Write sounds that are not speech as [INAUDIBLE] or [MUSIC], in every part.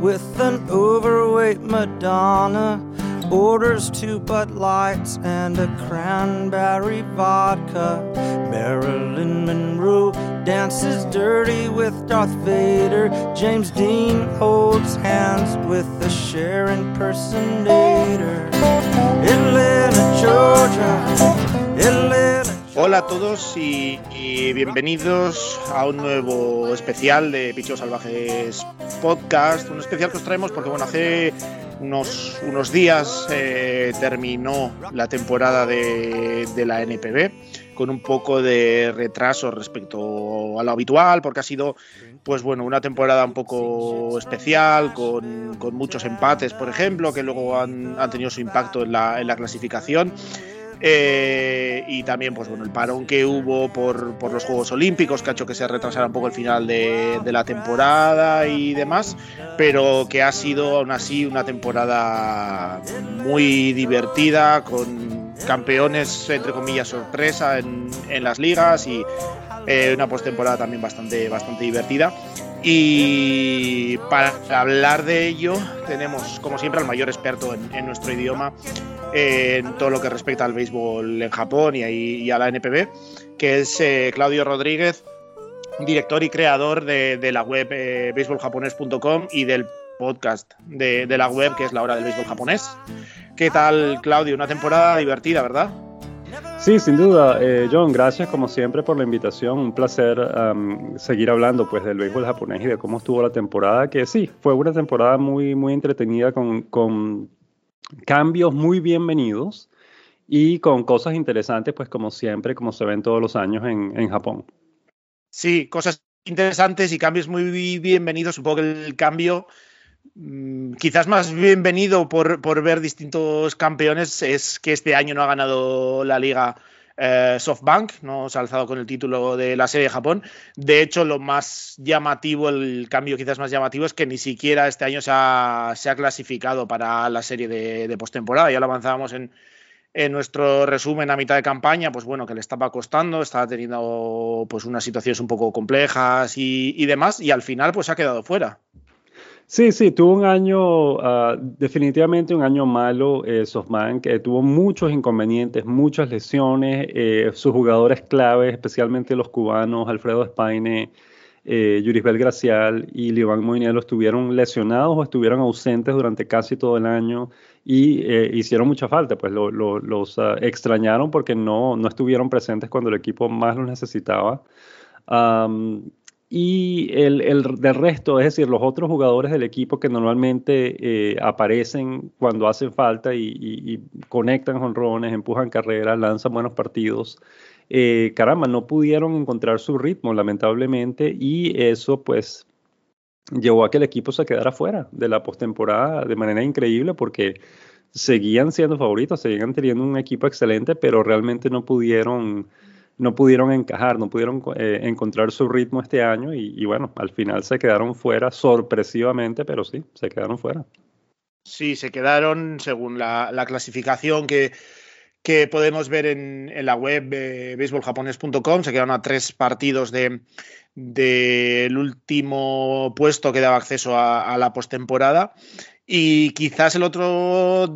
with an overweight Madonna. Orders two Bud Lights and a cranberry vodka. Marilyn Monroe dances dirty with Darth Vader. James Dean holds hands with the Cher impersonator. Atlanta, Georgia. Atlanta. Hola a todos y, y bienvenidos a un nuevo especial de Pichos Salvajes Podcast. Un especial que os traemos porque, bueno, hace unos, unos días eh, terminó la temporada de, de, la NPB con un poco de retraso respecto a lo habitual, porque ha sido pues bueno, una temporada un poco especial, con, con muchos empates, por ejemplo, que luego han, han tenido su impacto en la, en la clasificación. Eh, y también, pues bueno, el parón que hubo por, por, los Juegos Olímpicos, que ha hecho que se retrasara un poco el final de, de, la temporada y demás, pero que ha sido aún así una temporada muy divertida, con campeones, entre comillas, sorpresa en, en las ligas y eh, una postemporada también bastante, bastante divertida. Y para hablar de ello tenemos, como siempre, al mayor experto en, en nuestro idioma, en todo lo que respecta al béisbol en Japón y a, la NPB, que es eh, Claudio Rodríguez, director y creador de, la web eh, baseballjaponés.com y del podcast de, la web que es la hora del béisbol japonés. ¿Qué tal, Claudio? Una temporada divertida, ¿verdad? Sí, sin duda, eh, John, gracias como siempre por la invitación. Un placer seguir hablando pues del béisbol japonés y de cómo estuvo la temporada, que sí, fue una temporada muy, muy entretenida con cambios muy bienvenidos y con cosas interesantes, pues como siempre, como se ven todos los años en, en Japón. Sí, cosas interesantes y cambios muy bienvenidos. Supongo que el cambio mmm, quizás más bienvenido por, por, ver distintos campeones es que este año no ha ganado la liga eh, SoftBank, no se ha alzado con el título de la serie de Japón. De hecho, lo más llamativo, el cambio quizás más llamativo es que ni siquiera este año se ha, clasificado para la serie de, postemporada. Ya lo avanzábamos en, nuestro resumen a mitad de campaña, pues bueno, que le estaba costando, estaba teniendo pues unas situaciones un poco complejas y demás, y al final pues ha quedado fuera. Sí, sí, tuvo un año, uh, definitivamente un año malo, eh, SoftBank, que tuvo muchos inconvenientes, muchas lesiones, eh, sus jugadores claves, especialmente los cubanos, Alfredo Espaine, eh, Yurisbel Gracial y Liván Moinelo estuvieron lesionados o estuvieron ausentes durante casi todo el año y eh, hicieron mucha falta, pues lo, lo, los uh, extrañaron porque no, no estuvieron presentes cuando el equipo más los necesitaba. Y el, el, del resto, es decir, los otros jugadores del equipo que normalmente eh, aparecen cuando hacen falta y, conectan jonrones, empujan carreras, lanzan buenos partidos, eh, caramba, no pudieron encontrar su ritmo, lamentablemente, y eso pues llevó a que el equipo se quedara fuera de la postemporada de manera increíble porque seguían siendo favoritos, seguían teniendo un equipo excelente, pero realmente no pudieron no pudieron encajar, no pudieron eh, encontrar su ritmo este año y, bueno, al final se quedaron fuera sorpresivamente, pero sí, se quedaron fuera. Sí, se quedaron según la, la clasificación que, podemos ver en, la web eh, se quedaron a tres partidos de del de último puesto que daba acceso a, a la postemporada y quizás el otro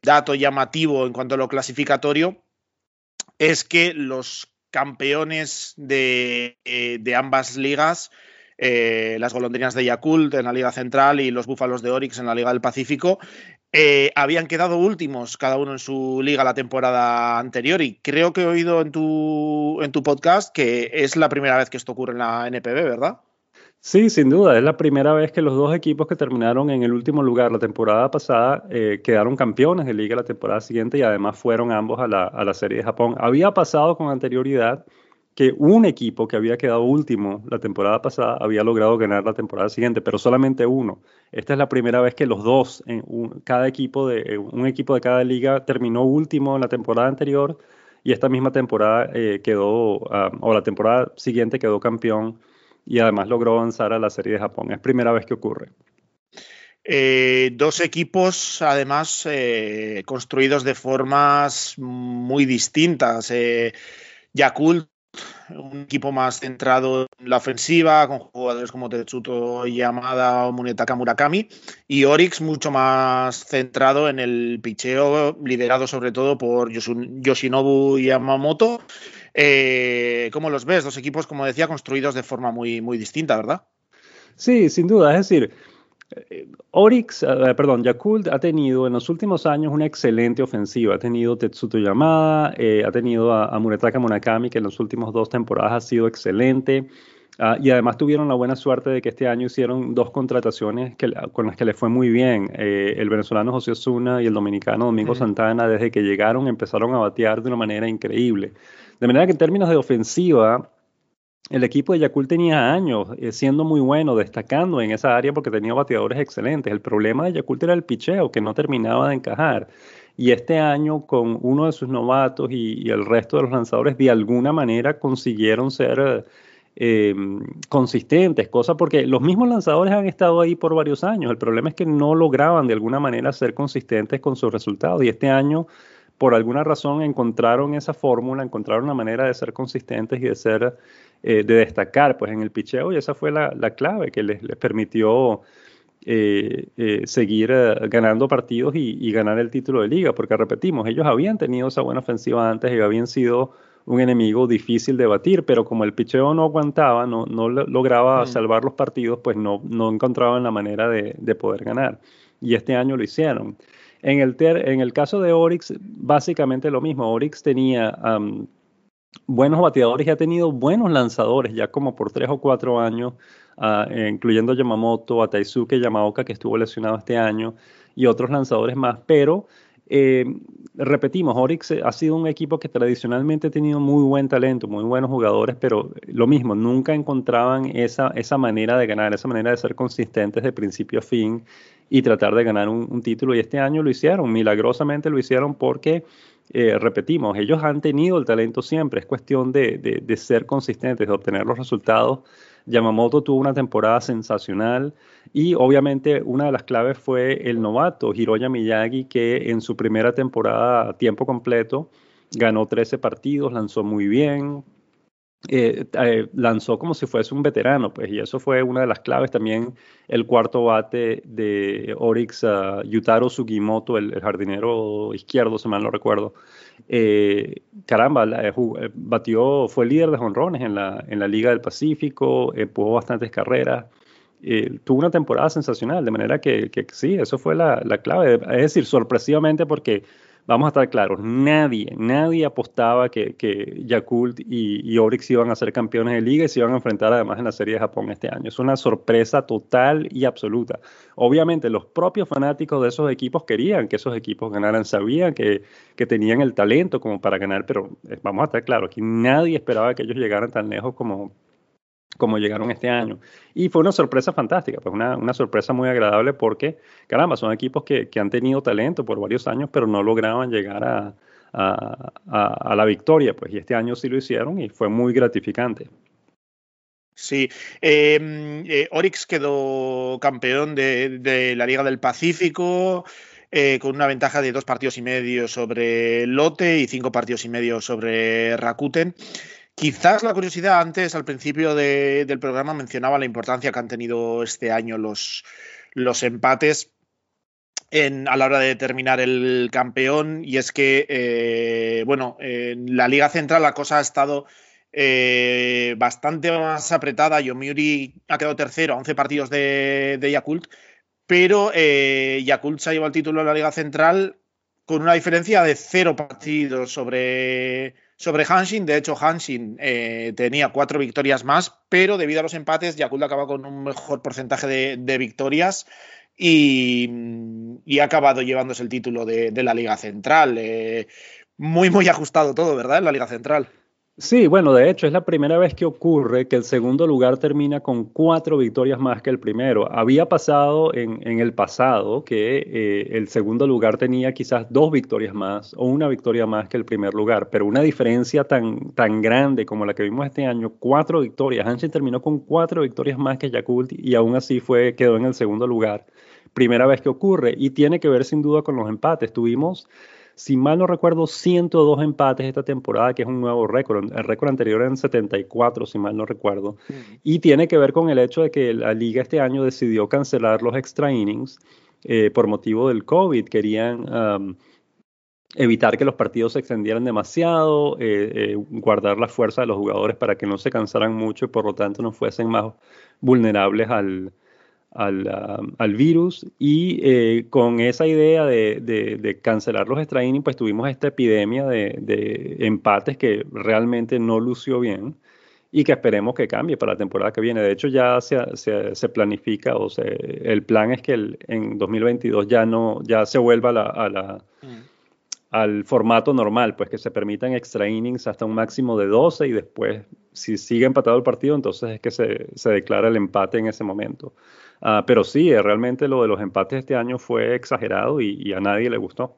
dato llamativo en cuanto a lo clasificatorio es que los campeones de, eh, de ambas ligas, eh, las golondrinas de Yakult en la Liga Central y los Búfalos de Orix en la Liga del Pacífico, eh, habían quedado últimos cada uno en su liga la temporada anterior y creo que he oído en tu, en tu podcast que es la primera vez que esto ocurre en la NPB, ¿verdad? Sí, sin duda, es la primera vez que los dos equipos que terminaron en el último lugar la temporada pasada eh, quedaron campeones de liga la temporada siguiente y además fueron ambos a la, a la Serie de Japón. Había pasado con anterioridad que un equipo que había quedado último la temporada pasada había logrado ganar la temporada siguiente, pero solamente uno. Esta es la primera vez que los dos, en un, cada equipo de un equipo de cada liga terminó último en la temporada anterior y esta misma temporada eh, quedó, uh, o la temporada siguiente quedó campeón y además logró avanzar a la Serie de Japón. Es primera vez que ocurre. Eh, dos equipos, además, eh, construidos de formas muy distintas. Eh, Yakult un equipo más centrado en la ofensiva, con jugadores como Tetsuto Yamada o Munetaka Murakami, y Orix mucho más centrado en el picheo, liderado sobre todo por Yoshinobu Yamamoto. Eh, ¿Cómo los ves? Dos equipos, como decía, construidos de forma muy, muy distinta, ¿verdad? Sí, sin duda. Es decir, Orix, eh, perdón, Yakult ha tenido en los últimos años una excelente ofensiva. Ha tenido Tetsuto Yamada, eh, ha tenido a, Muretaka Murakami, que en las últimas dos temporadas ha sido excelente. Ah, y además tuvieron la buena suerte de que este año hicieron dos contrataciones con las que les fue muy bien. Eh, el venezolano José Osuna y el dominicano Domingo Santana, desde que llegaron, empezaron a batear de una manera increíble. De manera que en términos de ofensiva, el equipo de Yakult tenía años eh, siendo muy bueno, destacando en esa área porque tenía bateadores excelentes. El problema de Yakult era el picheo, que no terminaba de encajar. Y este año, con uno de sus novatos y, el resto de los lanzadores, de alguna manera consiguieron ser eh, consistentes, cosa porque los mismos lanzadores han estado ahí por varios años. El problema es que no lograban de alguna manera ser consistentes con sus resultados. Y este año por alguna razón encontraron esa fórmula, encontraron una manera de ser consistentes y de ser eh, de destacar pues, en el picheo y esa fue la, clave que les, permitió eh, eh, seguir ganando partidos y, ganar el título de liga, porque repetimos, ellos habían tenido esa buena ofensiva antes y habían sido un enemigo difícil de batir, pero como el picheo no aguantaba, no, no lograba mm. salvar los partidos, pues no, no encontraban la manera de, poder ganar. Y este año lo hicieron. En el, en el caso de Orix, básicamente lo mismo. Orix tenía buenos bateadores y ha tenido buenos lanzadores ya como por tres o cuatro años, uh, incluyendo Yamamoto, a Taisuke Yamaoka, que estuvo lesionado este año, y otros lanzadores más, pero eh, repetimos, Orix ha sido un equipo que tradicionalmente ha tenido muy buen talento, muy buenos jugadores, pero lo mismo, nunca encontraban esa, esa manera de ganar, esa manera de ser consistentes de principio a fin y tratar de ganar un, título. Y este año lo hicieron, milagrosamente lo hicieron porque eh, repetimos, ellos han tenido el talento siempre, es cuestión de, ser consistentes, de obtener los resultados. Yamamoto tuvo una temporada sensacional y obviamente una de las claves fue el novato Hiroya Miyagi que en su primera temporada a tiempo completo ganó 13 partidos, lanzó muy bien, eh, eh, lanzó como si fuese un veterano, pues, y eso fue una de las claves. También el cuarto bate de Orix, uh, Yutaro Sugimoto, el, jardinero izquierdo, si mal no recuerdo. Eh, caramba, batió, fue líder de jonrones en la, en la Liga del Pacífico, empujó bastantes carreras. tuvo una temporada sensacional, de manera que, que sí, eso fue la, la clave. Es decir, sorpresivamente porque vamos a estar claros, nadie, nadie apostaba que, que Yakult y, y, Orix iban a ser campeones de liga y se iban a enfrentar además en la Serie de Japón este año. Es una sorpresa total y absoluta. Obviamente los propios fanáticos de esos equipos querían que esos equipos ganaran, sabían que, que tenían el talento como para ganar, pero eh, vamos a estar claros, aquí nadie esperaba que ellos llegaran tan lejos como, como llegaron este año. Y fue una sorpresa fantástica, pues una, una sorpresa muy agradable porque, caramba, son equipos que, que, han tenido talento por varios años, pero no lograban llegar a, a, a, la victoria, pues y este año sí lo hicieron y fue muy gratificante. Sí, em, eh, Orix quedó campeón de, de, la Liga del Pacífico. Eh, con una ventaja de dos partidos y medio sobre Lote y cinco partidos y medio sobre Rakuten. Quizás la curiosidad antes, al principio del programa, mencionaba la importancia que han tenido este año los, los empates en, a la hora de determinar el campeón. Y es que, eh, bueno, en la Liga Central la cosa ha estado eh, bastante más apretada. Yomiuri ha quedado tercero a 11 partidos de, de Yakult, pero eh, Yakult se ha llevado el título de la Liga Central con una diferencia de cero partidos sobre sobre Hanshin. De hecho, Hanshin eh, tenía cuatro victorias más, pero debido a los empates, Yakult acaba con un mejor porcentaje de, victorias y, ha acabado llevándose el título de, la Liga Central. Eh, muy, muy ajustado todo, ¿verdad? En la Liga Central. Sí, bueno, de hecho es la primera vez que ocurre que el segundo lugar termina con cuatro victorias más que el primero. Había pasado en, el pasado que eh, el segundo lugar tenía quizás dos victorias más o una victoria más que el primer lugar, pero una diferencia tan, tan grande como la que vimos este año, cuatro victorias. Hansen terminó con cuatro victorias más que Yakult y aún así fue, quedó en el segundo lugar. Primera vez que ocurre y tiene que ver sin duda con los empates. Tuvimos si mal no recuerdo, 102 empates esta temporada, que es un nuevo récord. El récord anterior era en 74, si mal no recuerdo. Y tiene que ver con el hecho de que la liga este año decidió cancelar los extra innings eh, por motivo del COVID. Querían evitar que los partidos se extendieran demasiado, eh, eh, guardar la fuerza de los jugadores para que no se cansaran mucho y por lo tanto no fuesen más vulnerables al, al, virus y eh, con esa idea de, cancelar los extra pues tuvimos esta epidemia de, empates que realmente no lució bien y que esperemos que cambie para la temporada que viene. De hecho, ya se, se, planifica, o sea, el plan es que el, en 2022 ya no, ya se vuelva a la, mm. al formato normal, pues que se permitan extra innings hasta un máximo de 12 y después, si sigue empatado el partido, entonces es que se, se declara el empate en ese momento. Ah, pero sí, eh, realmente lo de los empates este año fue exagerado y, a nadie le gustó.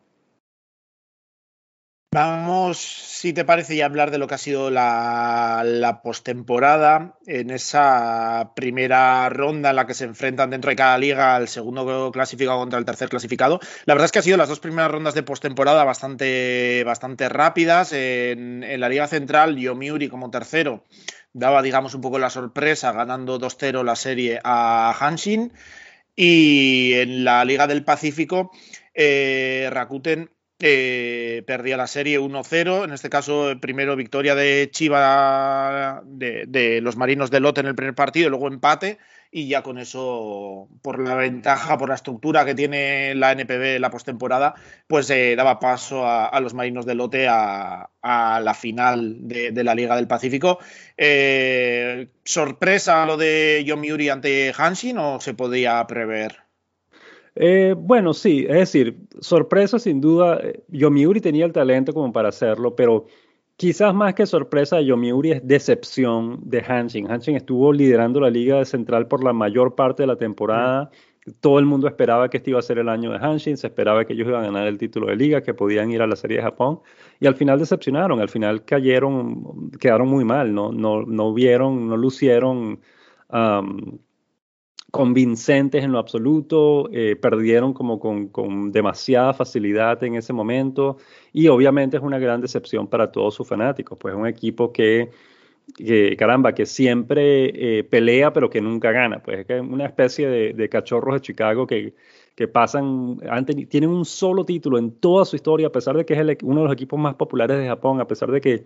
Vamos, si te parece, ya hablar de lo que ha sido la, postemporada en esa primera ronda en la que se enfrentan dentro de cada liga el segundo clasificado contra el tercer clasificado. La verdad es que ha sido las dos primeras rondas de postemporada bastante, bastante rápidas. En, en la Liga Central, Yomiuri como tercero daba, digamos, un poco la sorpresa, ganando 2-0 la serie a Hanshin. Y en la Liga del Pacífico, eh, Rakuten eh, perdía la serie 1-0. En este caso, primero victoria de Chiva de, los Marinos de Lotte en el primer partido, luego empate y ya con eso, por la ventaja, por la estructura que tiene la NPB la postemporada, pues eh, daba paso a, los marinos de lote a, la final de, la Liga del Pacífico. Eh, ¿Sorpresa lo de Yomiuri ante Hanshin o se podía prever? Eh, bueno, sí, es decir, sorpresa sin duda. Yomiuri tenía el talento como para hacerlo, pero Quizás más que sorpresa de Yomiuri es decepción de Hanshin. Hanshin estuvo liderando la liga de central por la mayor parte de la temporada. Todo el mundo esperaba que este iba a ser el año de Hanshin, se esperaba que ellos iban a ganar el título de liga, que podían ir a la Serie de Japón, y al final decepcionaron, al final cayeron, quedaron muy mal, no, no, no vieron, no lucieron convincentes en lo absoluto, eh, perdieron como con, demasiada facilidad en ese momento y obviamente es una gran decepción para todos sus fanáticos, pues es un equipo que, caramba, que siempre eh, pelea pero que nunca gana, pues es una especie de, cachorros de Chicago que, que pasan, tienen un solo título en toda su historia, a pesar de que es uno de los equipos más populares de Japón, a pesar de que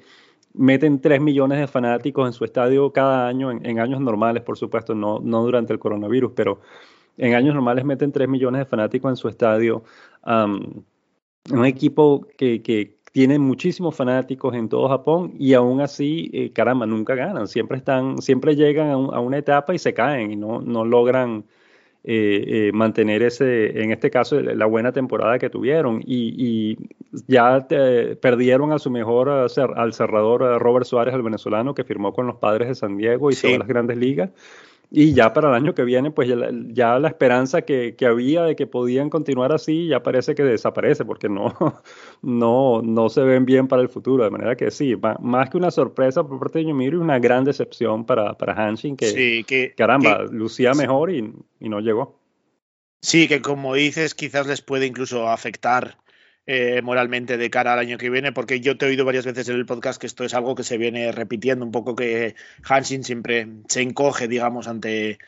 meten 3 millones de fanáticos en su estadio cada año, en, años normales, por supuesto, no, no, durante el coronavirus, pero en años normales meten 3 millones de fanáticos en su estadio. un equipo que, que, tiene muchísimos fanáticos en todo Japón y aún así, eh, caramba, nunca ganan. Siempre, están, siempre llegan a, a, una etapa y se caen y no, no logran eh, eh, mantener ese, en este caso, la buena temporada que tuvieron. Y, ya perdieron a su mejor al cerrador Robert Suárez, el venezolano, que firmó con los padres de San Diego y todas las grandes ligas. Y ya para el año que viene, pues ya, la esperanza que, había de que podían continuar así ya parece que desaparece porque no, [LAUGHS] no, no se ven bien para el futuro. De manera que sí, más que una sorpresa por parte de Yomiro, una gran decepción para, para Hanshin que, que caramba, lucía mejor y, y no llegó. Sí, que como dices, quizás les puede incluso afectar eh, moralmente de cara al año que viene, porque yo te he oído varias veces en el podcast que esto es algo que se viene repitiendo un poco, que Hanshin siempre se encoge, digamos, ante,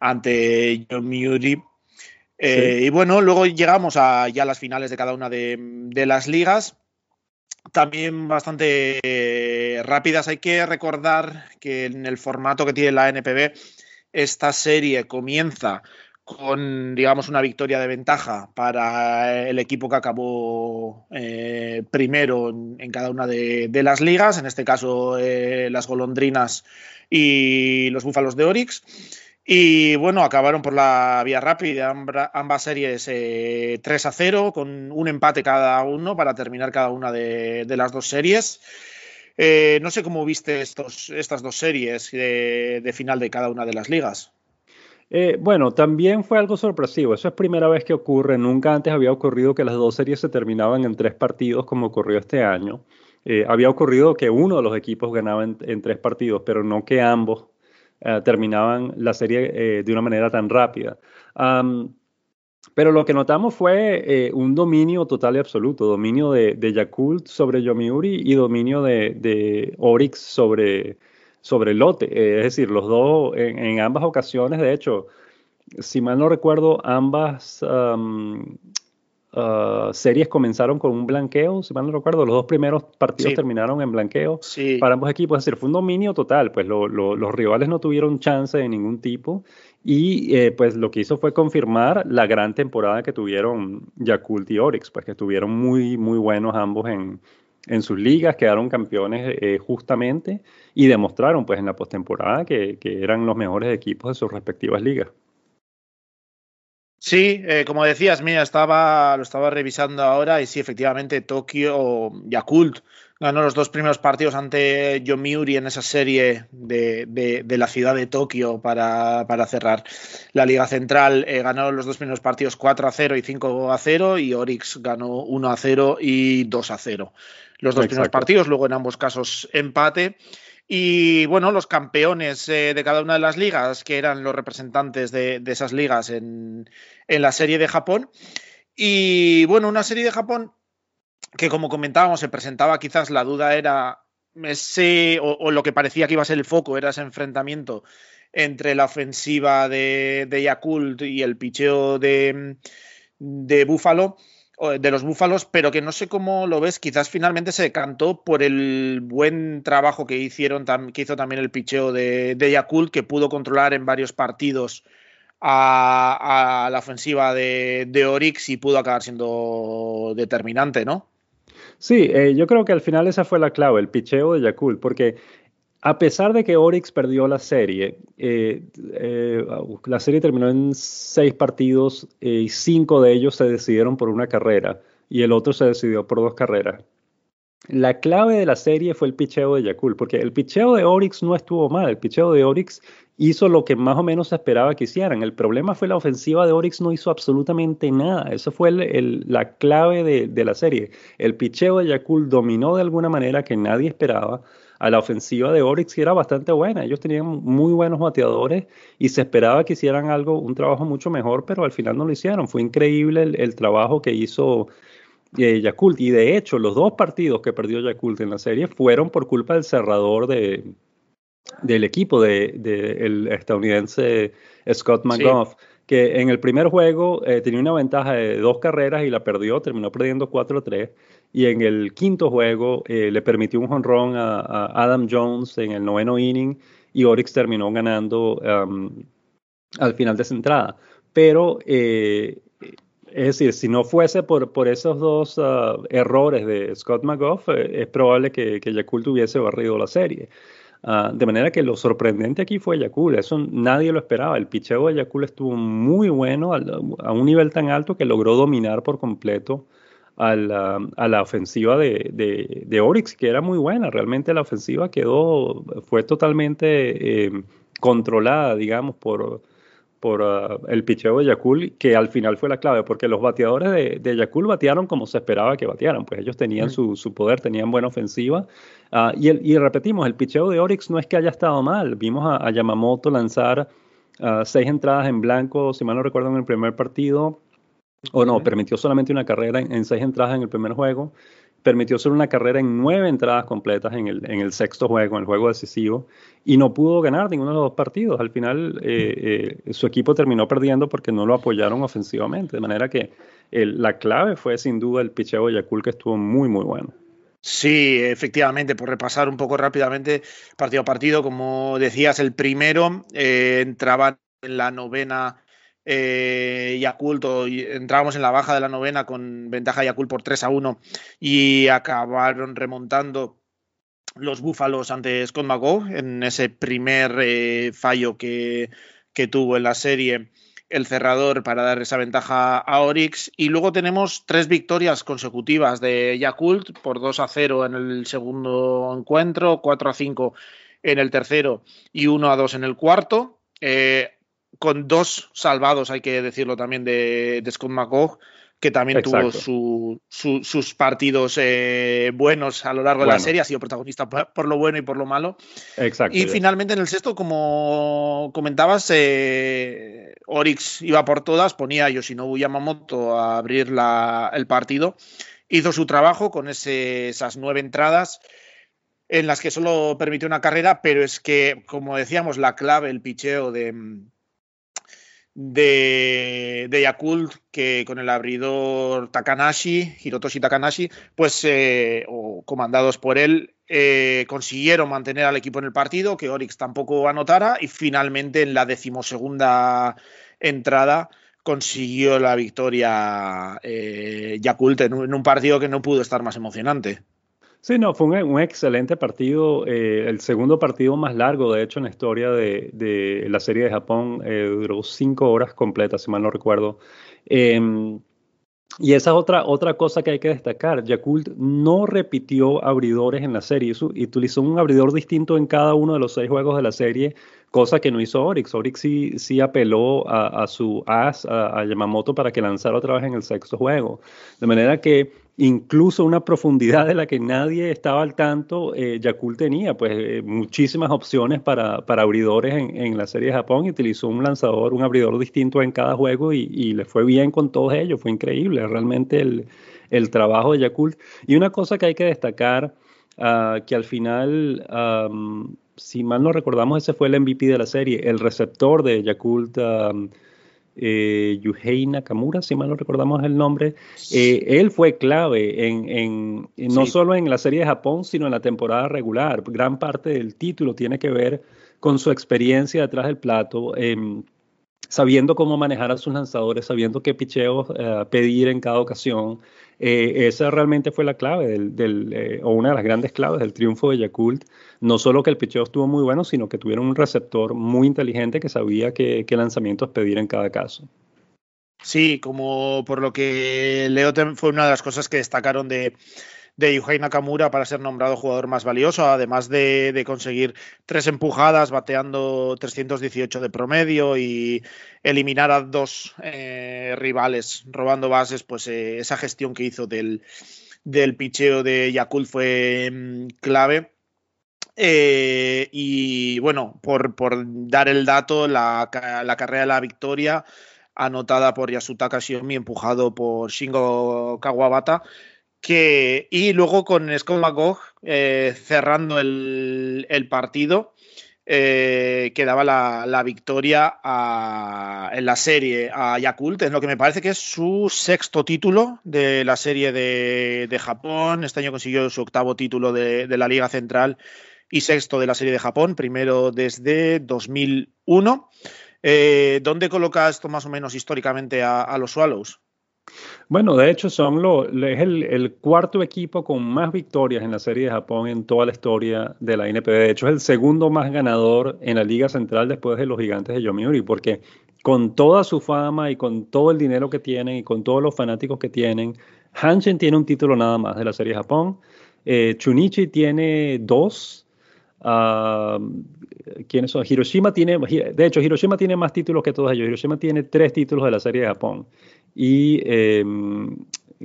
ante John eh, Y bueno, luego llegamos a ya las finales de cada una de, las ligas. También bastante eh, rápidas. Hay que recordar que en el formato que tiene la NPB, esta serie comienza con, digamos, una victoria de ventaja para el equipo que acabó eh, primero en, cada una de, las ligas, en este caso eh, las golondrinas y los búfalos de Orix. Y bueno, acabaron por la vía rápida, ambas series 3 eh, a 0, con un empate cada uno para terminar cada una de, las dos series. no sé cómo viste estos, estas dos series de final de cada una de las ligas. Eh, bueno, también fue algo sorpresivo. Eso es primera vez que ocurre. Nunca antes había ocurrido que las dos series se terminaban en tres partidos como ocurrió este año. Eh, había ocurrido que uno de los equipos ganaba en, tres partidos, pero no que ambos eh, terminaban la serie de una manera tan rápida. Pero lo que notamos fue un dominio total y absoluto, dominio de, de Yakult sobre Yomiuri y dominio de, de Oryx sobre, sobre Lote. Eh, es decir, los dos en, ambas ocasiones, de hecho, si mal no recuerdo, ambas Ah, series comenzaron con un blanqueo, si mal no recuerdo, los dos primeros partidos terminaron en blanqueo para ambos equipos, es decir, fue un dominio total, pues los rivales no tuvieron chance de ningún tipo y eh, pues lo que hizo fue confirmar la gran temporada que tuvieron Yakult y Oryx, pues que estuvieron muy, muy buenos ambos en, en sus ligas, quedaron campeones eh, justamente y demostraron pues en la postemporada que, que eran los mejores equipos de sus respectivas ligas. Sí, eh, como decías, mira, estaba, lo estaba revisando ahora y sí, efectivamente, Tokio, Yakult ganó los dos primeros partidos ante Yomiuri en esa serie de, la ciudad de Tokio para, cerrar la Liga Central. Eh, ganó los dos primeros partidos 4 a 0 y 5 a 0 y Orix ganó 1 a 0 y 2 a 0. Los dos primeros partidos, luego en ambos casos empate. Y bueno, los campeones eh, de cada una de las ligas, que eran los representantes de, esas ligas en, la serie de Japón. Y bueno, una serie de Japón que como comentábamos se presentaba quizás la duda era ese, o, lo que parecía que iba a ser el foco, era ese enfrentamiento entre la ofensiva de, de Yakult y el picheo de, de Buffalo de los Búfalos, pero que no sé cómo lo ves, quizás finalmente se decantó por el buen trabajo que hicieron, que hizo también el picheo de, de Yakult, que pudo controlar en varios partidos a, la ofensiva de, de, Orix y pudo acabar siendo determinante, ¿no? Sí, eh, yo creo que al final esa fue la clave, el picheo de Yakult, porque a pesar de que Oryx perdió la serie, eh, eh, la serie terminó en seis partidos eh, y cinco de ellos se decidieron por una carrera y el otro se decidió por dos carreras. La clave de la serie fue el picheo de Yakul, porque el picheo de Oryx no estuvo mal, el picheo de Oryx hizo lo que más o menos se esperaba que hicieran. El problema fue la ofensiva de Oryx no hizo absolutamente nada. Eso fue la clave de, de, la serie. El picheo de Yakul dominó de alguna manera que nadie esperaba a la ofensiva de Oryx era bastante buena. Ellos tenían muy buenos bateadores y se esperaba que hicieran algo, un trabajo mucho mejor, pero al final no lo hicieron. Fue increíble el, trabajo que hizo eh, Yakult. Y de hecho, los dos partidos que perdió Yakult en la serie fueron por culpa del cerrador de, del equipo del de, el estadounidense Scott McGough. Que en el primer juego eh, tenía una ventaja de dos carreras y la perdió, terminó perdiendo 4-3 y en el quinto juego eh, le permitió un jonrón a, Adam Jones en el noveno inning y Oryx terminó ganando al final de esa entrada. Pero, eh, es decir, si no fuese por, por esos dos uh, errores de Scott McGough, es probable que, que Yakult hubiese barrido la serie. Uh, de manera que lo sorprendente aquí fue Yakult, eso nadie lo esperaba. El picheo de Yakult estuvo muy bueno a un nivel tan alto que logró dominar por completo a la, ofensiva de, de, de, Oryx, que era muy buena. Realmente la ofensiva quedó, fue totalmente eh, controlada, digamos, por, por ah, el picheo de Yakul, que al final fue la clave, porque los bateadores de, de Yakul batearon como se esperaba que batearan, pues ellos tenían su, su, poder, tenían buena ofensiva. Ah, y, el, y, repetimos, el picheo de Oryx no es que haya estado mal, vimos a, Yamamoto lanzar ah, seis entradas en blanco, si mal no recuerdo, en el primer partido, o no, permitió solamente una carrera en, seis entradas en el primer juego, permitió solo una carrera en nueve entradas completas en el, en el sexto juego, en el juego decisivo, y no pudo ganar ninguno de los dos partidos. Al final, eh, eh, su equipo terminó perdiendo porque no lo apoyaron ofensivamente, de manera que la clave fue sin duda el picheo de Yakul, que estuvo muy, muy bueno. Sí, efectivamente, por repasar un poco rápidamente partido a partido, como decías, el primero eh, entraba en la novena eh, Yakult, entrábamos en la baja de la novena con ventaja Yakult por 3 a 1 y acabaron remontando los Búfalos ante Scott McGough en ese primer eh, fallo que, que, tuvo en la serie el cerrador para dar esa ventaja a Orix. Y luego tenemos tres victorias consecutivas de Yakult por 2 a 0 en el segundo encuentro, 4 a 5 en el tercero y 1 a 2 en el cuarto. Eh, con dos salvados, hay que decirlo también, de, Scott McGough, que también tuvo sus partidos eh, buenos a lo largo de la serie, ha sido protagonista por, lo bueno y por lo malo. Exacto. Y finalmente en el sexto, como comentabas, eh, Orix iba por todas, ponía a Yoshinobu Yamamoto a abrir el partido, hizo su trabajo con esas nueve entradas en las que solo permitió una carrera, pero es que, como decíamos, la clave, el picheo de, de, de, Yakult, que con el abridor Takanashi, Hirotoshi Takanashi, pues, eh, o comandados por él, eh, consiguieron mantener al equipo en el partido, que Orix tampoco anotara, y finalmente en la decimosegunda entrada consiguió la victoria eh, Yakult en un partido que no pudo estar más emocionante. Sí, no, fue un, excelente partido, eh, el segundo partido más largo, de hecho, en la historia de, la serie de Japón, eh, duró cinco horas completas, si mal no recuerdo. Em, y esa es otra, otra cosa que hay que destacar. Yakult no repitió abridores en la serie y utilizó un abridor distinto en cada uno de los seis juegos de la serie, cosa que no hizo Orix. Orix sí, sí apeló a, su as, a, Yamamoto, para que lanzara otra vez en el sexto juego. De manera que incluso una profundidad de la que nadie estaba al tanto, eh, Yakult tenía pues eh, muchísimas opciones para, para abridores en, la serie de Japón y utilizó un lanzador, un abridor distinto en cada juego y, le fue bien con todos ellos, fue increíble realmente el, trabajo de Yakult. Y una cosa que hay que destacar, uh, que al final, si mal no recordamos, ese fue el MVP de la serie, el receptor de Yakult eh, Yuhei Nakamura, si mal no recordamos el nombre, eh, él fue clave en, no solo en la serie de Japón, sino en la temporada regular. Gran parte del título tiene que ver con su experiencia detrás del plato. Em, sabiendo cómo manejar a sus lanzadores, sabiendo qué picheos eh, pedir en cada ocasión. Eh, esa realmente fue la clave del, eh, o una de las grandes claves del triunfo de Yakult. No solo que el picheo estuvo muy bueno, sino que tuvieron un receptor muy inteligente que sabía qué, qué lanzamientos pedir en cada caso. Sí, como por lo que leo fue una de las cosas que destacaron de, de Yuhei Nakamura para ser nombrado jugador más valioso, además de, conseguir tres empujadas, bateando 318 de promedio y eliminar a dos eh, rivales robando bases, pues eh, esa gestión que hizo del, del picheo de Yakult fue mm, clave. Eh, y bueno, por, dar el dato, la, la, carrera de la victoria anotada por Yasutaka Shiomi, empujado por Shingo Kawabata, y luego con Scott eh, cerrando el, partido, eh, que daba la, victoria en la serie a Yakult, en lo que me parece que es su sexto título de la serie de, Japón. Este año consiguió su octavo título de, la Liga Central y sexto de la serie de Japón, primero desde 2001. Eh, ¿Dónde coloca esto más o menos históricamente a los Swallows? Bueno, de hecho son lo, es el, cuarto equipo con más victorias en la Serie de Japón en toda la historia de la NPB. De hecho, es el segundo más ganador en la Liga Central después de los gigantes de Yomiuri, porque con toda su fama y con todo el dinero que tienen y con todos los fanáticos que tienen, Hanshin tiene un título nada más de la Serie de Japón. Eh, Chunichi tiene dos. Uh, ¿Quiénes son? Hiroshima tiene, de hecho, Hiroshima tiene más títulos que todos ellos. Hiroshima tiene tres títulos de la Serie de Japón. Y em,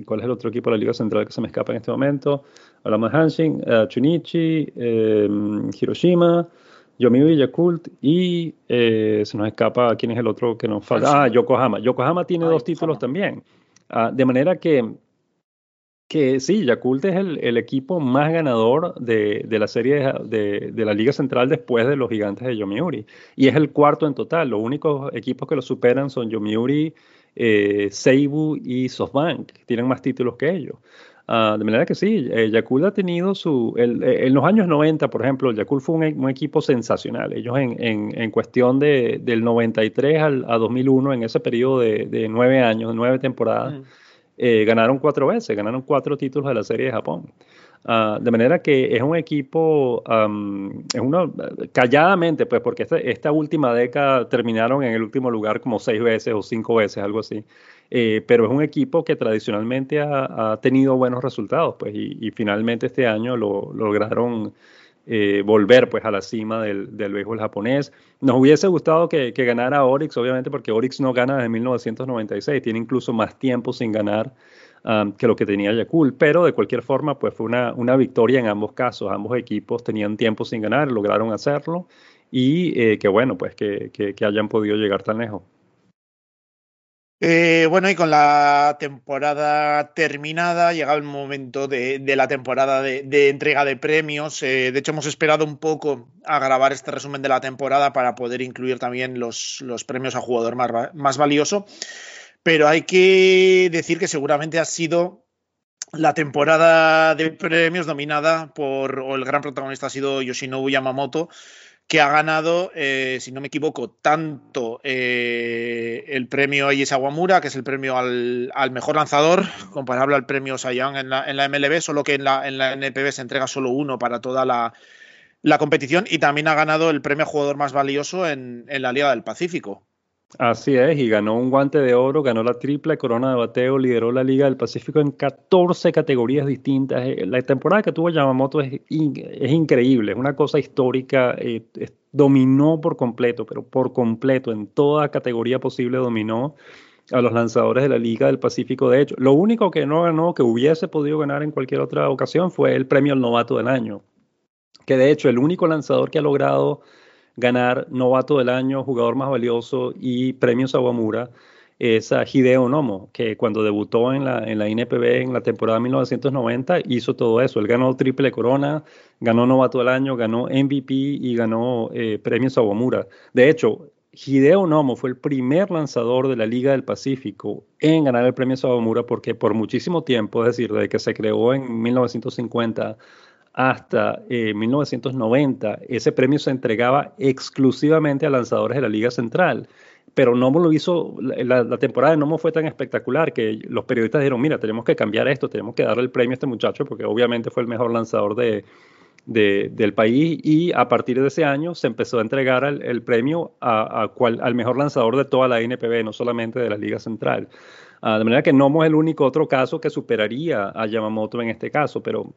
¿cuál es el otro equipo de la Liga Central que se me escapa en este momento? Hablamos de Hanshin, uh, Chunichi, em, Hiroshima, Yomiuri Yakult y eh, se nos escapa quién es el otro que nos falta. Ah, Yokohama. Yokohama tiene dos títulos también. Ah, de manera que, que sí, Yakult es el, el equipo más ganador de, de la serie de, de, la Liga Central después de los gigantes de Yomiuri. Y es el cuarto en total. Los únicos equipos que lo superan son Yomiuri eh, Seibu y SoftBank, tienen más títulos que ellos. Ah, de manera que sí, eh, Yakult ha tenido su... Eh, en los años 90, por ejemplo, Yakult fue un, equipo sensacional. Ellos en, en, cuestión de, del 93 al, a 2001, en ese periodo de, nueve años, nueve temporadas, mm. Eh, ganaron cuatro veces, ganaron cuatro títulos de la Serie de Japón. Ah, de manera que es un equipo, es uno, calladamente, pues, porque esta, esta, última década terminaron en el último lugar como seis veces o cinco veces, algo así. Eh, pero es un equipo que tradicionalmente ha, tenido buenos resultados, pues, y, finalmente este año lo, lograron eh, volver pues a la cima del, del, béisbol japonés. Nos hubiese gustado que, que, ganara Orix, obviamente porque Orix no gana desde 1996, tiene incluso más tiempo sin ganar um, que lo que tenía Yakul, pero de cualquier forma pues fue una, una victoria en ambos casos, ambos equipos tenían tiempo sin ganar, lograron hacerlo y eh, que bueno pues que, que, que hayan podido llegar tan lejos. Eh, bueno, y con la temporada terminada, llegado el momento de, la temporada de, entrega de premios. Eh, de hecho, hemos esperado un poco a grabar este resumen de la temporada para poder incluir también los, los premios a jugador más, más valioso. Pero hay que decir que seguramente ha sido la temporada de premios dominada por, o el gran protagonista ha sido Yoshinobu Yamamoto, que ha ganado, eh, si no me equivoco, tanto eh, el premio Ayes Aguamura, que es el premio al, al, mejor lanzador, [LAUGHS] comparable al premio Sayang en la, en la MLB, solo que en la, en la, NPB se entrega solo uno para toda la, la, competición, y también ha ganado el premio jugador más valioso en, en la Liga del Pacífico. Así es, y ganó un guante de oro, ganó la triple corona de bateo, lideró la Liga del Pacífico en 14 categorías distintas. Eh, la temporada que tuvo Yamamoto es, es increíble, es una cosa histórica, eh, dominó por completo, pero por completo, en toda categoría posible dominó a los lanzadores de la Liga del Pacífico. De hecho, lo único que no ganó, que hubiese podido ganar en cualquier otra ocasión, fue el premio al novato del año, que de hecho el único lanzador que ha logrado ganar novato del año, jugador más valioso y premios Aguamura es a Hideo Nomo, que cuando debutó en la, en la INPB en la temporada 1990 hizo todo eso. Él ganó triple corona, ganó novato del año, ganó MVP y ganó eh, premios Aguamura. De hecho, Hideo Nomo fue el primer lanzador de la Liga del Pacífico en ganar el premio Sawamura porque por muchísimo tiempo, es decir, desde que se creó en 1950 hasta eh, 1990, ese premio se entregaba exclusivamente a lanzadores de la Liga Central. Pero Nomo lo hizo, la, temporada de Nomo fue tan espectacular que los periodistas dijeron, mira, tenemos que cambiar esto, tenemos que darle el premio a este muchacho porque obviamente fue el mejor lanzador de, de, del país y a partir de ese año se empezó a entregar el, premio al mejor lanzador de toda la NPB, no solamente de la Liga Central. Uh, de manera que Nomo es el único otro caso que superaría a Yamamoto en este caso, pero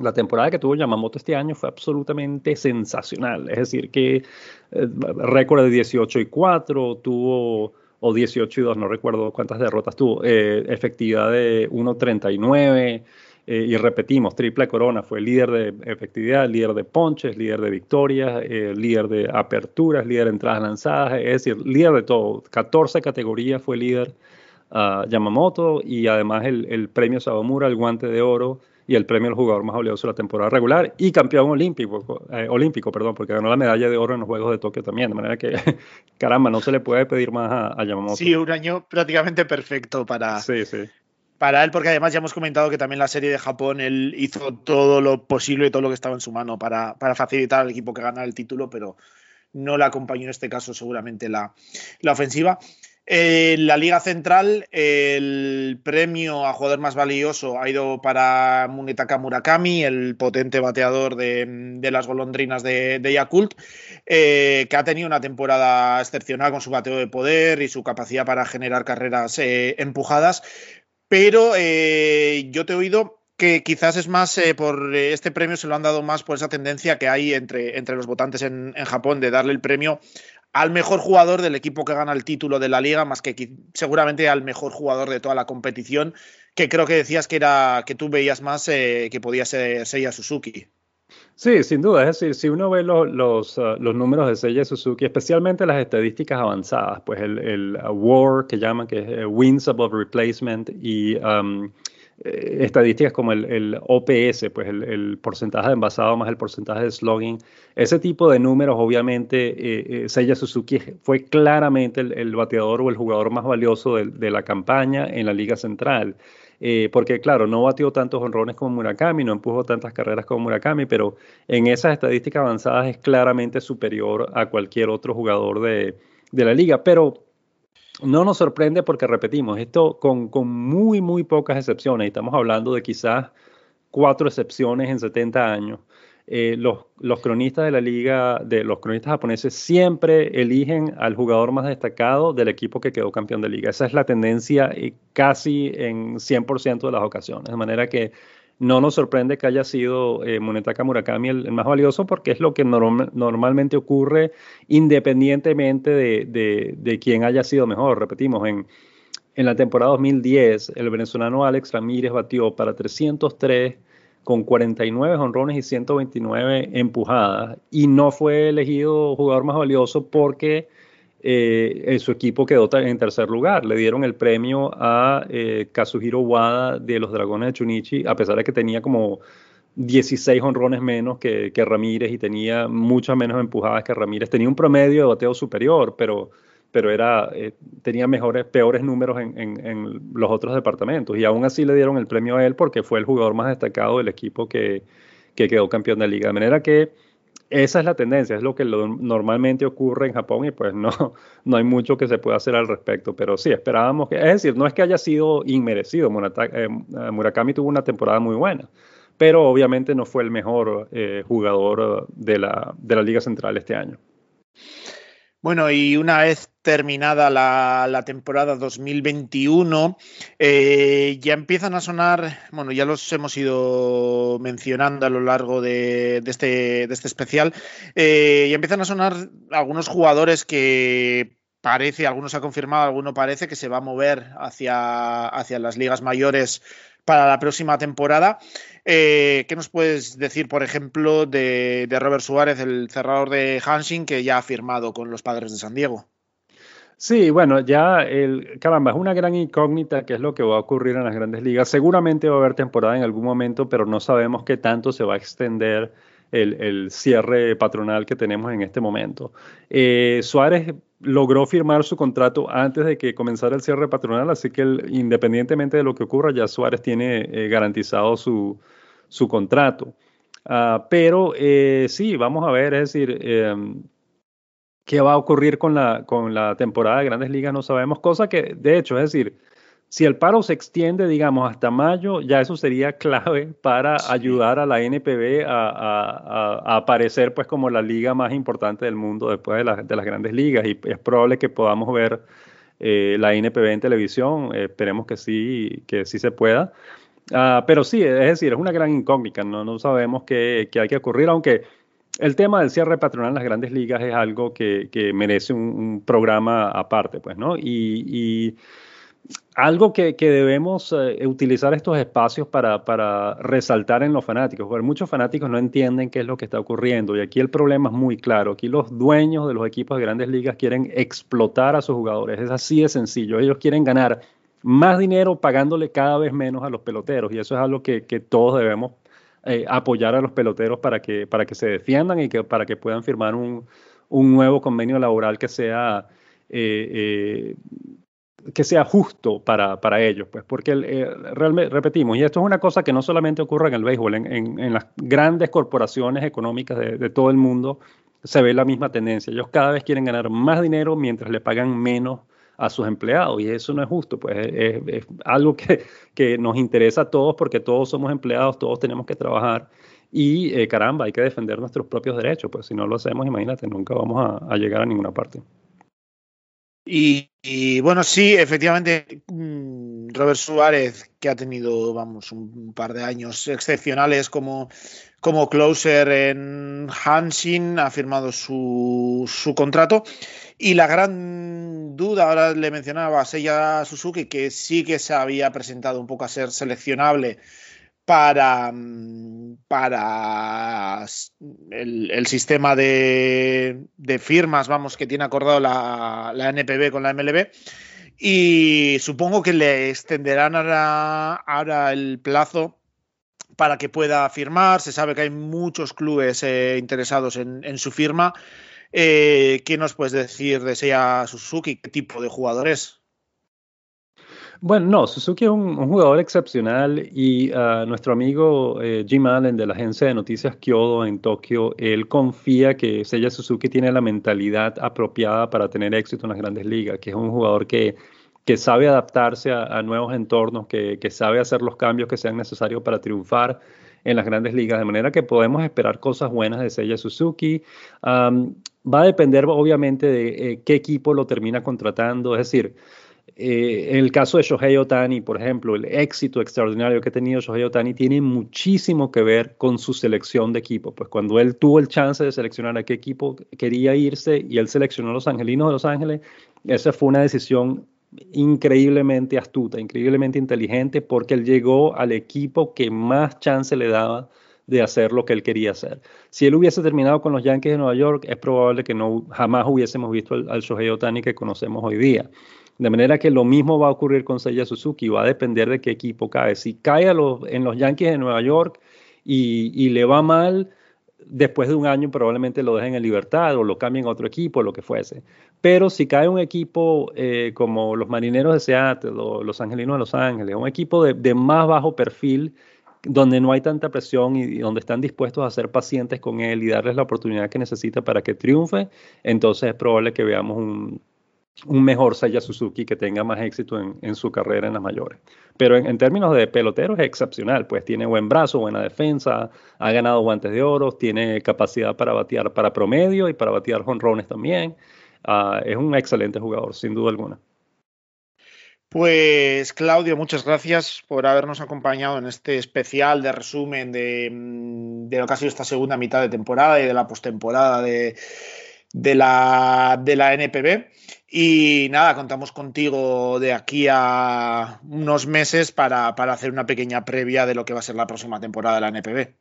la temporada que tuvo Yamamoto este año fue absolutamente sensacional. Es decir, que eh, récord de 18 y 4, tuvo, o 18 y 2, no recuerdo cuántas derrotas tuvo, eh, efectividad de 1.39. Eh, y repetimos, triple corona, fue líder de efectividad, líder de ponches, líder de victorias, líder de aperturas, líder de entradas lanzadas, es decir, líder de todo. 14 categorías fue líder uh, Yamamoto y además el, premio Sawamura, el guante de oro, y el premio al jugador más valioso de la temporada regular y campeón olímpico, eh, olímpico perdón, porque ganó la medalla de oro en los Juegos de Tokio también, de manera que, [LAUGHS] caramba, no se le puede pedir más a, a Yamamoto. Sí, un año prácticamente perfecto para, sí, sí. para él, porque además ya hemos comentado que también la serie de Japón, él hizo todo lo posible y todo lo que estaba en su mano para, para facilitar al equipo que ganara el título, pero no le acompañó en este caso seguramente la, la ofensiva. En la Liga Central, el premio a jugador más valioso ha ido para Munetaka Murakami, el potente bateador de, las golondrinas de, Yakult, eh, que ha tenido una temporada excepcional con su bateo de poder y su capacidad para generar carreras eh, empujadas. Pero eh, yo te he oído que quizás es más eh, por este premio se lo han dado más por esa tendencia que hay entre, entre los votantes en Japón de darle el premio al mejor jugador del equipo que gana el título de la liga, más que seguramente al mejor jugador de toda la competición, que creo que decías que era que tú veías más eh, que podía ser Seiya Suzuki. Sí, sin duda. Es decir, si uno ve los, uh, los números de Seiya Suzuki, especialmente las estadísticas avanzadas, pues el, uh, WAR que llaman, que es uh, Wins Above Replacement, y um, eh, estadísticas como el, OPS, pues el, porcentaje de envasado más el porcentaje de slogging, ese tipo de números, obviamente, eh, eh, Seiya Suzuki fue claramente el, bateador o el jugador más valioso de, de la campaña en la Liga Central. Eh, porque claro, no batió tantos honrones como Murakami, no empujó tantas carreras como Murakami, pero en esas estadísticas avanzadas es claramente superior a cualquier otro jugador de, de la liga. Pero no nos sorprende porque repetimos, esto con, con, muy, muy pocas excepciones, estamos hablando de quizás cuatro excepciones en 70 años. Eh, los, los, cronistas de la liga, de los cronistas japoneses, siempre eligen al jugador más destacado del equipo que quedó campeón de liga. Esa es la tendencia casi en 100% de las ocasiones. De manera que no nos sorprende que haya sido eh, Munetaka Murakami el, más valioso porque es lo que normalmente ocurre independientemente de, quién haya sido mejor. Repetimos, en, en la temporada 2010 el venezolano Alex Ramírez batió para 303 con 49 honrones y 129 empujadas y no fue elegido jugador más valioso porque eh, su equipo quedó en tercer lugar. Le dieron el premio a eh, Kazuhiro Wada de los Dragones de Chunichi, a pesar de que tenía como 16 honrones menos que, Ramírez y tenía muchas menos empujadas que Ramírez. Tenía un promedio de bateo superior, pero, pero era, eh, tenía mejores, peores números en, los otros departamentos. Y aún así le dieron el premio a él porque fue el jugador más destacado del equipo que, que quedó campeón de liga. De manera que esa es la tendencia, es lo que normalmente ocurre en Japón y pues no, [LAUGHS] no hay mucho que se pueda hacer al respecto, pero sí, esperábamos que, es decir, no es que haya sido inmerecido, eh, Murakami tuvo una temporada muy buena, pero obviamente no fue el mejor eh, jugador de la, de la Liga Central este año. Bueno, y una vez terminada la, temporada 2021, eh, ya empiezan a sonar, bueno, ya los hemos ido mencionando a lo largo de, este, este, especial, eh, ya empiezan a sonar algunos jugadores que parece, algunos ha confirmado, alguno parece que se va a mover hacia, hacia las ligas mayores para la próxima temporada. Eh, ¿Qué nos puedes decir, por ejemplo, de, Robert Suárez, el cerrador de Hansing, que ya ha firmado con los padres de San Diego? Sí, bueno, ya el caramba, es una gran incógnita qué es lo que va a ocurrir en las grandes ligas. Seguramente va a haber temporada en algún momento, pero no sabemos qué tanto se va a extender el, cierre patronal que tenemos en este momento. Eh, Suárez logró firmar su contrato antes de que comenzara el cierre patronal, así que independientemente de lo que ocurra, ya Suárez tiene eh, garantizado su, su contrato. Ah, pero eh, sí, vamos a ver, es decir, em, qué va a ocurrir con la, con la temporada de grandes ligas, no sabemos, cosa que, de hecho, es decir, si el paro se extiende, digamos, hasta mayo, ya eso sería clave para ayudar a la NPB a, aparecer pues como la liga más importante del mundo después de, las grandes ligas. Y es probable que podamos ver eh, la NPB en televisión. esperemos que sí, que sí se pueda. Ah, pero sí, es decir, es una gran incógnita. No, no sabemos qué, hay que ocurrir, aunque el tema del cierre patronal en las grandes ligas es algo que, merece un, programa aparte, pues, ¿no? y algo que, debemos eh, utilizar estos espacios para, resaltar en los fanáticos, porque muchos fanáticos no entienden qué es lo que está ocurriendo y aquí el problema es muy claro. Aquí los dueños de los equipos de grandes ligas quieren explotar a sus jugadores, es así de sencillo. Ellos quieren ganar más dinero pagándole cada vez menos a los peloteros y eso es algo que, todos debemos eh, apoyar a los peloteros para que, para que se defiendan y que, para que puedan firmar un, nuevo convenio laboral que sea... Eh, que sea justo para, para ellos, pues, porque eh, realmente, repetimos, y esto es una cosa que no solamente ocurre en el béisbol, en, en, las grandes corporaciones económicas de, todo el mundo se ve la misma tendencia. Ellos cada vez quieren ganar más dinero mientras le pagan menos a sus empleados, y eso no es justo, pues es, algo que, que, nos interesa a todos porque todos somos empleados, todos tenemos que trabajar. Y eh, caramba, hay que defender nuestros propios derechos, pues si no lo hacemos, imagínate, nunca vamos a llegar a ninguna parte. Y, bueno, sí, efectivamente, mm, Robert Suárez, que ha tenido, vamos, un par de años excepcionales como, como closer en Hanshin, ha firmado su, su contrato. Y la gran duda, ahora le mencionaba a Seiya Suzuki, que sí que se había presentado un poco a ser seleccionable para, mm, para el, sistema de, firmas, vamos, que tiene acordado la, NPB con la MLB. Y supongo que le extenderán ahora, el plazo para que pueda firmar. Se sabe que hay muchos clubes eh, interesados en, su firma. Eh, ¿Qué nos puedes decir de Seiya Suzuki? ¿Qué tipo de jugador es? Bueno, no, Suzuki es un, jugador excepcional y ah, nuestro amigo eh, Jim Allen de la agencia de noticias Kyodo en Tokio, él confía que Seiya Suzuki tiene la mentalidad apropiada para tener éxito en las grandes ligas, que es un jugador que, que sabe adaptarse a, nuevos entornos, que, que, sabe hacer los cambios que sean necesarios para triunfar en las grandes ligas, de manera que podemos esperar cosas buenas de Seiya Suzuki. va a depender obviamente de eh, qué equipo lo termina contratando, es decir, Eh, en el caso de Shohei Otani, por ejemplo, el éxito extraordinario que ha tenido Shohei Otani tiene muchísimo que ver con su selección de equipo. Pues cuando él tuvo el chance de seleccionar a qué equipo quería irse y él seleccionó a los Angelinos de Los Ángeles, esa fue una decisión increíblemente astuta, increíblemente inteligente, porque él llegó al equipo que más chance le daba de hacer lo que él quería hacer. Si él hubiese terminado con los Yankees de Nueva York, es probable que no jamás hubiésemos visto al, al Shohei Otani que conocemos hoy día. De manera que lo mismo va a ocurrir con Seiya Suzuki, va a depender de qué equipo cae. Si cae en los Yankees de Nueva York y, le va mal, después de un año probablemente lo dejen en libertad o lo cambien a otro equipo, lo que fuese. Pero si cae un equipo eh, como los Marineros de Seattle o los Angelinos de Los Ángeles, un equipo de, más bajo perfil, donde no hay tanta presión y, donde están dispuestos a ser pacientes con él y darles la oportunidad que necesita para que triunfe, entonces es probable que veamos un, un mejor Saya Suzuki que tenga más éxito en, su carrera en las mayores. Pero en, términos de pelotero es excepcional, pues tiene buen brazo, buena defensa, ha ganado guantes de oro, tiene capacidad para batear para promedio y para batear jonrones también. Ah, es un excelente jugador, sin duda alguna. Pues Claudio, muchas gracias por habernos acompañado en este especial de resumen de, de lo que ha sido esta segunda mitad de temporada y de la postemporada de, la, de la NPB. Y nada, contamos contigo de aquí a unos meses para, hacer una pequeña previa de lo que va a ser la próxima temporada de la NPB.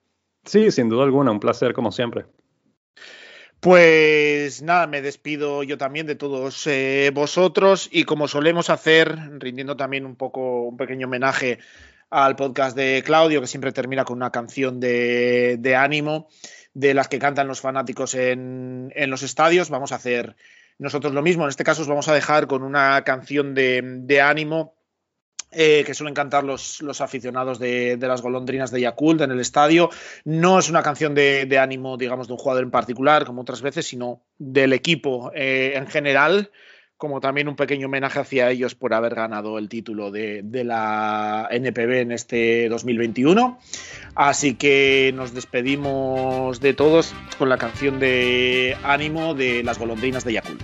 Sí, sin duda alguna, un placer como siempre. Pues nada, me despido yo también de todos eh, vosotros y como solemos hacer, rindiendo también un poco un pequeño homenaje al podcast de Claudio, que siempre termina con una canción de, de ánimo, de las que cantan los fanáticos en, en los estadios, vamos a hacer nosotros lo mismo, en este caso os vamos a dejar con una canción de, ánimo eh, que suelen cantar los, los aficionados de, las golondrinas de Yakult en el estadio. No es una canción de, ánimo, digamos, de un jugador en particular, como otras veces, sino del equipo eh, en general, como también un pequeño homenaje hacia ellos por haber ganado el título de, la NPB en este 2021. Así que nos despedimos de todos con la canción de ánimo de las golondrinas de Yakult.